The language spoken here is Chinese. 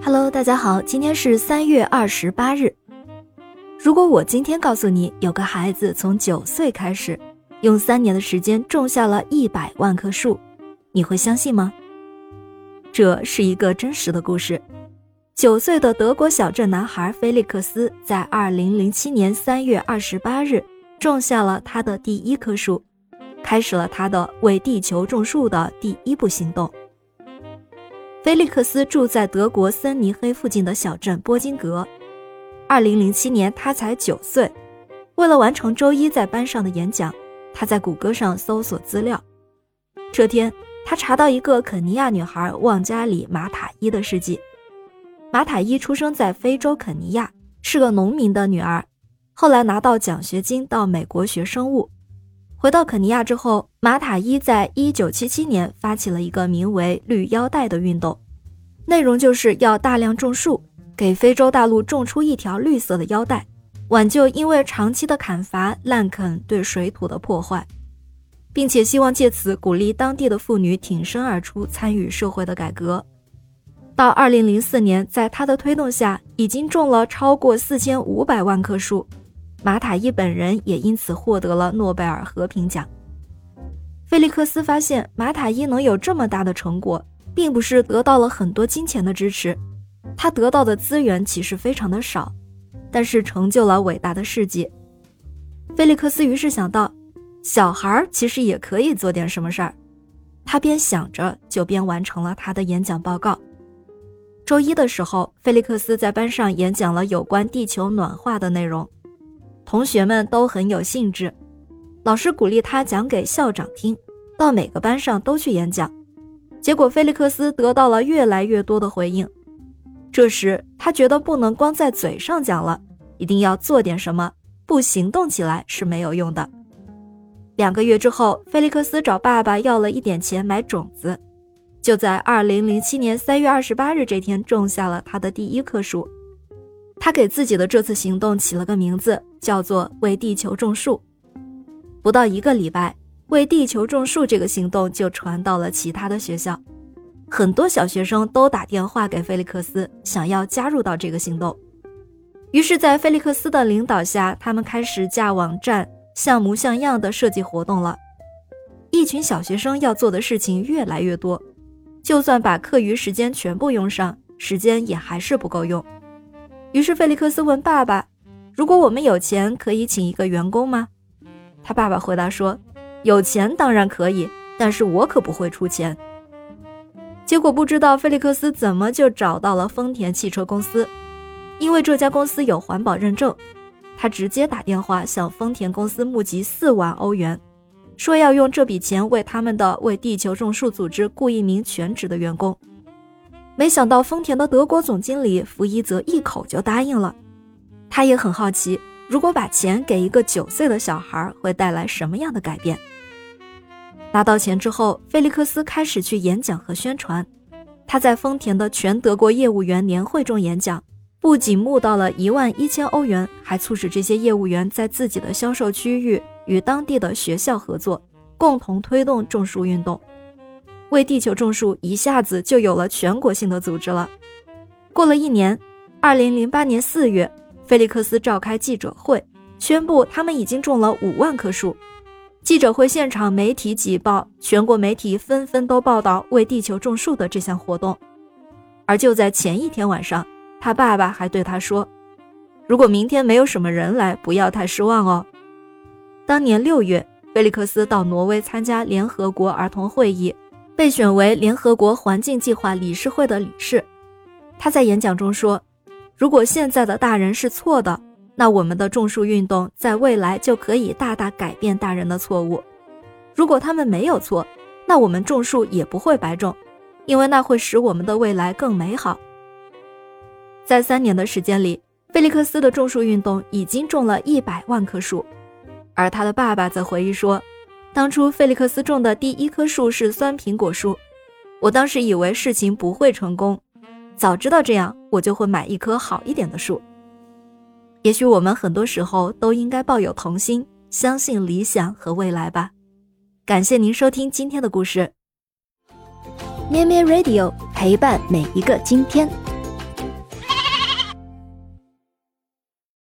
Hello，大家好，今天是三月二十八日。如果我今天告诉你，有个孩子从九岁开始，用三年的时间种下了一百万棵树，你会相信吗？这是一个真实的故事。九岁的德国小镇男孩菲利克斯在二零零七年三月二十八日种下了他的第一棵树，开始了他的为地球种树的第一步行动。菲利克斯住在德国森尼黑附近的小镇波金格。二零零七年，他才九岁。为了完成周一在班上的演讲，他在谷歌上搜索资料。这天，他查到一个肯尼亚女孩旺加里马塔伊的事迹。马塔伊出生在非洲肯尼亚，是个农民的女儿。后来拿到奖学金到美国学生物。回到肯尼亚之后，马塔伊在一九七七年发起了一个名为“绿腰带”的运动，内容就是要大量种树，给非洲大陆种出一条绿色的腰带，挽救因为长期的砍伐滥垦对水土的破坏，并且希望借此鼓励当地的妇女挺身而出，参与社会的改革。到二零零四年，在他的推动下，已经种了超过四千五百万棵树。马塔伊本人也因此获得了诺贝尔和平奖。菲利克斯发现，马塔伊能有这么大的成果，并不是得到了很多金钱的支持，他得到的资源其实非常的少，但是成就了伟大的事迹。菲利克斯于是想到，小孩其实也可以做点什么事儿。他边想着，就边完成了他的演讲报告。周一的时候，菲利克斯在班上演讲了有关地球暖化的内容。同学们都很有兴致，老师鼓励他讲给校长听，到每个班上都去演讲。结果菲利克斯得到了越来越多的回应。这时他觉得不能光在嘴上讲了，一定要做点什么，不行动起来是没有用的。两个月之后，菲利克斯找爸爸要了一点钱买种子，就在二零零七年三月二十八日这天种下了他的第一棵树。他给自己的这次行动起了个名字，叫做“为地球种树”。不到一个礼拜，“为地球种树”这个行动就传到了其他的学校，很多小学生都打电话给菲利克斯，想要加入到这个行动。于是，在菲利克斯的领导下，他们开始架网站，像模像样的设计活动了。一群小学生要做的事情越来越多，就算把课余时间全部用上，时间也还是不够用。于是，菲利克斯问爸爸：“如果我们有钱，可以请一个员工吗？”他爸爸回答说：“有钱当然可以，但是我可不会出钱。”结果不知道菲利克斯怎么就找到了丰田汽车公司，因为这家公司有环保认证，他直接打电话向丰田公司募集四万欧元，说要用这笔钱为他们的为地球种树组织雇一名全职的员工。没想到丰田的德国总经理福伊泽一口就答应了，他也很好奇，如果把钱给一个九岁的小孩，会带来什么样的改变。拿到钱之后，菲利克斯开始去演讲和宣传。他在丰田的全德国业务员年会中演讲，不仅募到了一万一千欧元，还促使这些业务员在自己的销售区域与当地的学校合作，共同推动种树运动。为地球种树一下子就有了全国性的组织了。过了一年，二零零八年四月，菲利克斯召开记者会，宣布他们已经种了五万棵树。记者会现场，媒体挤爆，全国媒体纷纷都报道为地球种树的这项活动。而就在前一天晚上，他爸爸还对他说：“如果明天没有什么人来，不要太失望哦。”当年六月，菲利克斯到挪威参加联合国儿童会议。被选为联合国环境计划理事会的理事，他在演讲中说：“如果现在的大人是错的，那我们的种树运动在未来就可以大大改变大人的错误；如果他们没有错，那我们种树也不会白种，因为那会使我们的未来更美好。”在三年的时间里，菲利克斯的种树运动已经种了一百万棵树，而他的爸爸则回忆说。当初菲利克斯种的第一棵树是酸苹果树，我当时以为事情不会成功，早知道这样，我就会买一棵好一点的树。也许我们很多时候都应该抱有童心，相信理想和未来吧。感谢您收听今天的故事，咩咩 Radio 陪伴每一个今天。